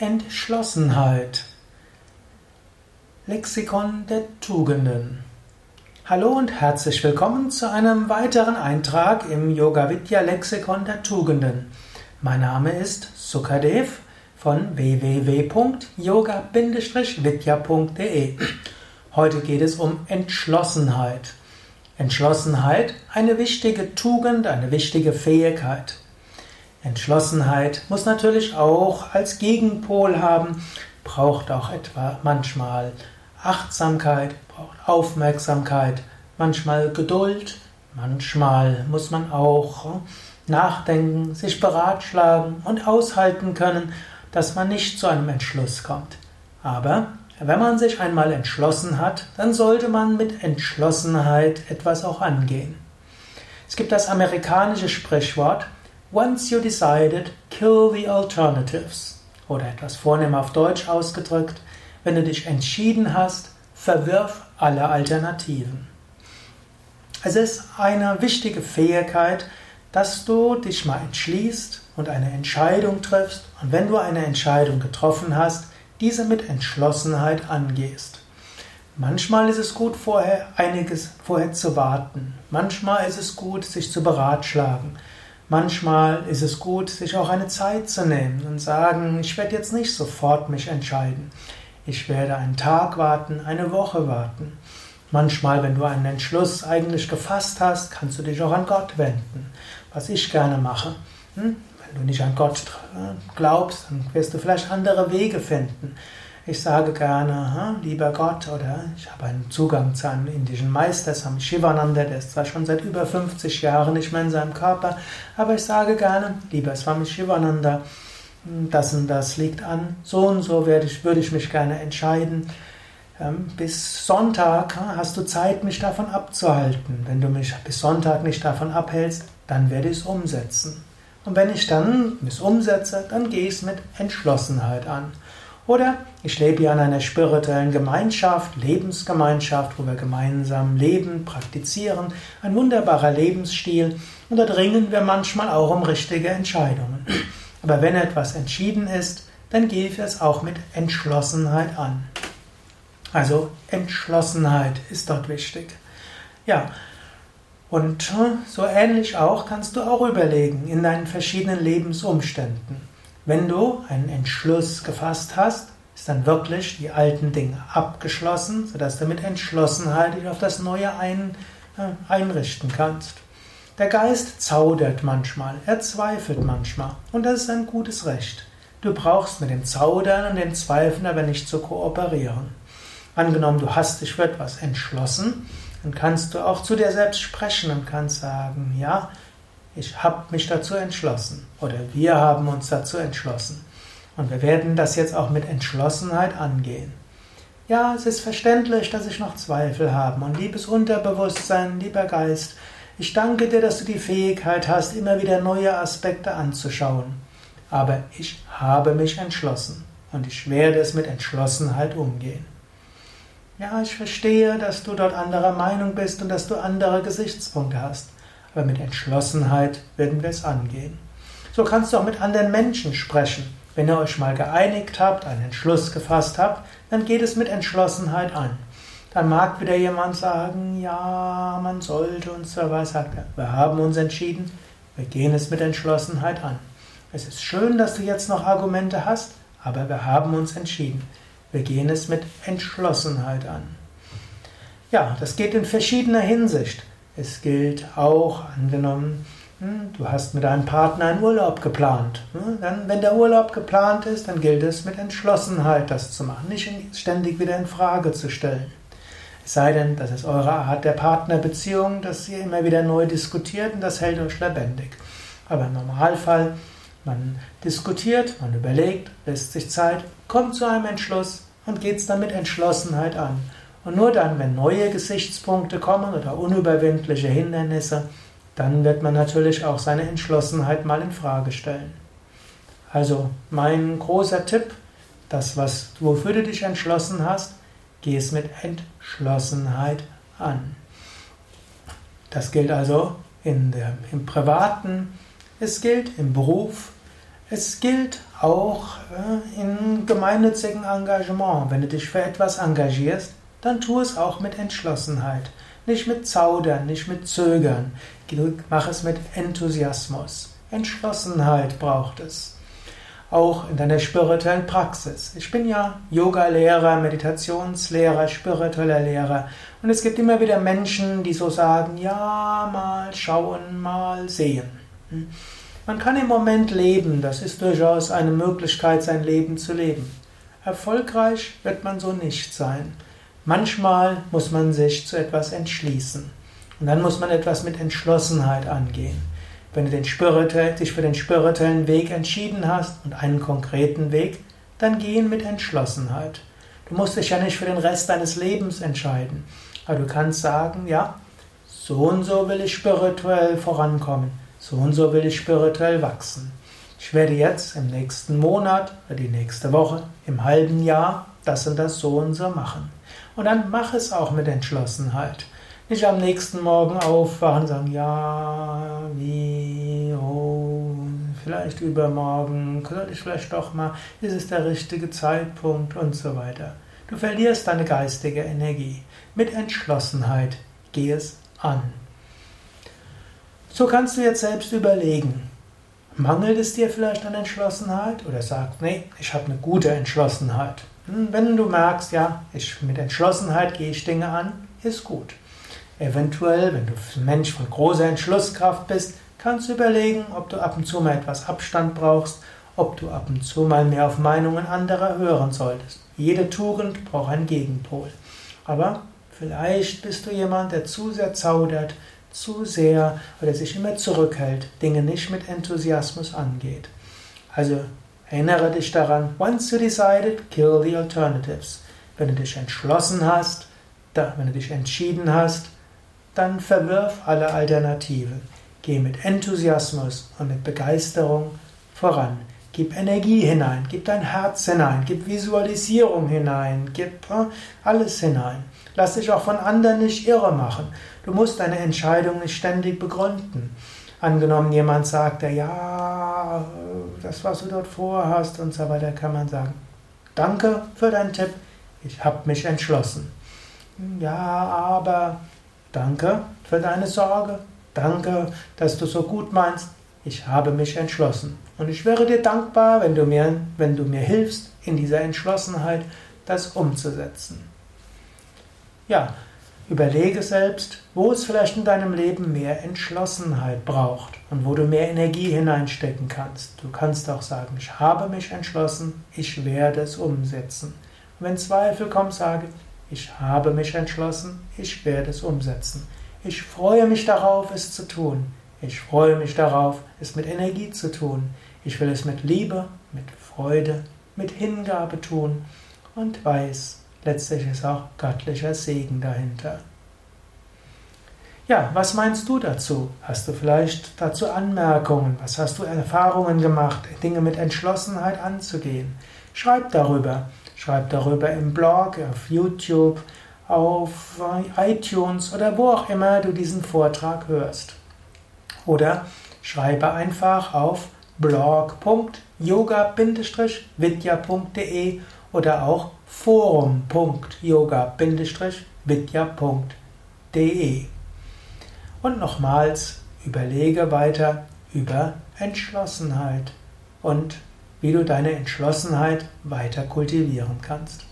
Entschlossenheit. Lexikon der Tugenden. Hallo und herzlich willkommen zu einem weiteren Eintrag im Yoga Vidya Lexikon der Tugenden. Mein Name ist Sukadev von www.yoga-vidya.de. Heute geht es um Entschlossenheit. Entschlossenheit, eine wichtige Tugend, eine wichtige Fähigkeit. Entschlossenheit muss natürlich auch als Gegenpol haben, braucht auch etwa manchmal Achtsamkeit, braucht Aufmerksamkeit, manchmal Geduld, manchmal muss man auch nachdenken, sich beratschlagen und aushalten können, dass man nicht zu einem Entschluss kommt. Aber wenn man sich einmal entschlossen hat, dann sollte man mit Entschlossenheit etwas auch angehen. Es gibt das amerikanische Sprichwort Once you decided, kill the alternatives. Oder etwas vornehm auf Deutsch ausgedrückt, wenn du dich entschieden hast, verwirf alle Alternativen. Es ist eine wichtige Fähigkeit, dass du dich mal entschließt und eine Entscheidung triffst und wenn du eine Entscheidung getroffen hast, diese mit Entschlossenheit angehst. Manchmal ist es gut, vorher einiges vorher zu warten. Manchmal ist es gut, sich zu beratschlagen. Manchmal ist es gut, sich auch eine Zeit zu nehmen und sagen, ich werde jetzt nicht sofort mich entscheiden. Ich werde einen Tag warten, eine Woche warten. Manchmal, wenn du einen Entschluss eigentlich gefasst hast, kannst du dich auch an Gott wenden, was ich gerne mache. Hm? Wenn du nicht an Gott glaubst, dann wirst du vielleicht andere Wege finden. Ich sage gerne, lieber Gott, oder ich habe einen Zugang zu einem indischen Meister, Swami Shivananda, der ist zwar schon seit über 50 Jahren nicht mehr in seinem Körper, aber ich sage gerne, lieber Swami Shivananda, das und das liegt an, so und so werde ich, würde ich mich gerne entscheiden. Ähm, bis Sonntag hast du Zeit, mich davon abzuhalten. Wenn du mich bis Sonntag nicht davon abhältst, dann werde ich es umsetzen. Und wenn ich dann es umsetze, dann gehe ich es mit Entschlossenheit an. Oder ich lebe ja in einer spirituellen Gemeinschaft, Lebensgemeinschaft, wo wir gemeinsam leben, praktizieren. Ein wunderbarer Lebensstil. Und da dringen wir manchmal auch um richtige Entscheidungen. Aber wenn etwas entschieden ist, dann gehe ich es auch mit Entschlossenheit an. Also Entschlossenheit ist dort wichtig. Ja, und so ähnlich auch kannst du auch überlegen in deinen verschiedenen Lebensumständen. Wenn du einen Entschluss gefasst hast, ist dann wirklich die alten Dinge abgeschlossen, sodass du mit Entschlossenheit dich auf das Neue ein, äh, einrichten kannst. Der Geist zaudert manchmal, er zweifelt manchmal und das ist ein gutes Recht. Du brauchst mit dem Zaudern und dem Zweifeln aber nicht zu kooperieren. Angenommen, du hast dich für etwas entschlossen, dann kannst du auch zu dir selbst sprechen und kannst sagen, ja, ich habe mich dazu entschlossen oder wir haben uns dazu entschlossen. Und wir werden das jetzt auch mit Entschlossenheit angehen. Ja, es ist verständlich, dass ich noch Zweifel habe. Und liebes Unterbewusstsein, lieber Geist, ich danke dir, dass du die Fähigkeit hast, immer wieder neue Aspekte anzuschauen. Aber ich habe mich entschlossen und ich werde es mit Entschlossenheit umgehen. Ja, ich verstehe, dass du dort anderer Meinung bist und dass du andere Gesichtspunkte hast aber mit Entschlossenheit werden wir es angehen. So kannst du auch mit anderen Menschen sprechen. Wenn ihr euch mal geeinigt habt, einen Entschluss gefasst habt, dann geht es mit Entschlossenheit an. Dann mag wieder jemand sagen, ja, man sollte so weiter. Sagt er, wir haben uns entschieden, wir gehen es mit Entschlossenheit an. Es ist schön, dass du jetzt noch Argumente hast, aber wir haben uns entschieden. Wir gehen es mit Entschlossenheit an. Ja, das geht in verschiedener Hinsicht. Es gilt auch, angenommen, hm, du hast mit deinem Partner einen Urlaub geplant. Hm, dann, wenn der Urlaub geplant ist, dann gilt es mit Entschlossenheit, das zu machen, nicht ständig wieder in Frage zu stellen. Es sei denn, das ist eure Art der Partnerbeziehung, dass ihr immer wieder neu diskutiert und das hält euch lebendig. Aber im Normalfall, man diskutiert, man überlegt, lässt sich Zeit, kommt zu einem Entschluss und geht es dann mit Entschlossenheit an. Und nur dann, wenn neue Gesichtspunkte kommen oder unüberwindliche Hindernisse, dann wird man natürlich auch seine Entschlossenheit mal in Frage stellen. Also mein großer Tipp, das, was, wofür du dich entschlossen hast, geh es mit Entschlossenheit an. Das gilt also der, im Privaten, es gilt im Beruf, es gilt auch äh, in gemeinnützigen Engagement. Wenn du dich für etwas engagierst, dann tu es auch mit Entschlossenheit. Nicht mit Zaudern, nicht mit Zögern. Mach es mit Enthusiasmus. Entschlossenheit braucht es. Auch in deiner spirituellen Praxis. Ich bin ja Yoga-Lehrer, Meditationslehrer, spiritueller Lehrer. Und es gibt immer wieder Menschen, die so sagen, ja, mal schauen, mal sehen. Hm? Man kann im Moment leben, das ist durchaus eine Möglichkeit, sein Leben zu leben. Erfolgreich wird man so nicht sein. Manchmal muss man sich zu etwas entschließen. Und dann muss man etwas mit Entschlossenheit angehen. Wenn du den dich für den spirituellen Weg entschieden hast und einen konkreten Weg, dann gehen mit Entschlossenheit. Du musst dich ja nicht für den Rest deines Lebens entscheiden. Aber du kannst sagen, ja, so und so will ich spirituell vorankommen. So und so will ich spirituell wachsen. Ich werde jetzt im nächsten Monat oder die nächste Woche, im halben Jahr das und das so und so machen. Und dann mach es auch mit Entschlossenheit. Nicht am nächsten Morgen aufwachen und sagen, ja, wie, oh, vielleicht übermorgen, könnte ich vielleicht doch mal, ist es der richtige Zeitpunkt und so weiter. Du verlierst deine geistige Energie. Mit Entschlossenheit geh es an. So kannst du jetzt selbst überlegen, mangelt es dir vielleicht an Entschlossenheit oder sagst, nee, ich habe eine gute Entschlossenheit. Hm, wenn du merkst, ja, ich, mit Entschlossenheit gehe ich Dinge an, ist gut. Eventuell, wenn du ein Mensch von großer Entschlusskraft bist, kannst du überlegen, ob du ab und zu mal etwas Abstand brauchst, ob du ab und zu mal mehr auf Meinungen anderer hören solltest. Jede Tugend braucht einen Gegenpol. Aber vielleicht bist du jemand, der zu sehr zaudert, zu sehr oder sich immer zurückhält, Dinge nicht mit Enthusiasmus angeht. Also erinnere dich daran, once you decided, kill the alternatives. Wenn du dich entschlossen hast, wenn du dich entschieden hast, dann verwirf alle Alternativen. Geh mit Enthusiasmus und mit Begeisterung voran. Gib Energie hinein, gib dein Herz hinein, gib Visualisierung hinein, gib äh, alles hinein. Lass dich auch von anderen nicht irre machen. Du musst deine Entscheidung nicht ständig begründen. Angenommen, jemand sagt, ja, das, was du dort vorhast und so weiter, kann man sagen, danke für deinen Tipp, ich habe mich entschlossen. Ja, aber danke für deine Sorge, danke, dass du so gut meinst, ich habe mich entschlossen. Und ich wäre dir dankbar, wenn du mir, wenn du mir hilfst, in dieser Entschlossenheit das umzusetzen. Ja, überlege selbst, wo es vielleicht in deinem Leben mehr Entschlossenheit braucht und wo du mehr Energie hineinstecken kannst. Du kannst auch sagen, ich habe mich entschlossen, ich werde es umsetzen. Und wenn Zweifel kommen, sage, ich habe mich entschlossen, ich werde es umsetzen. Ich freue mich darauf, es zu tun. Ich freue mich darauf, es mit Energie zu tun. Ich will es mit Liebe, mit Freude, mit Hingabe tun und weiß, Letztlich ist auch göttlicher Segen dahinter. Ja, was meinst du dazu? Hast du vielleicht dazu Anmerkungen? Was hast du Erfahrungen gemacht, Dinge mit Entschlossenheit anzugehen? Schreib darüber. Schreib darüber im Blog, auf YouTube, auf iTunes oder wo auch immer du diesen Vortrag hörst. Oder schreibe einfach auf blog.yoga-vidya.de oder auch forum.yoga-vidya.de. Und nochmals überlege weiter über Entschlossenheit und wie du deine Entschlossenheit weiter kultivieren kannst.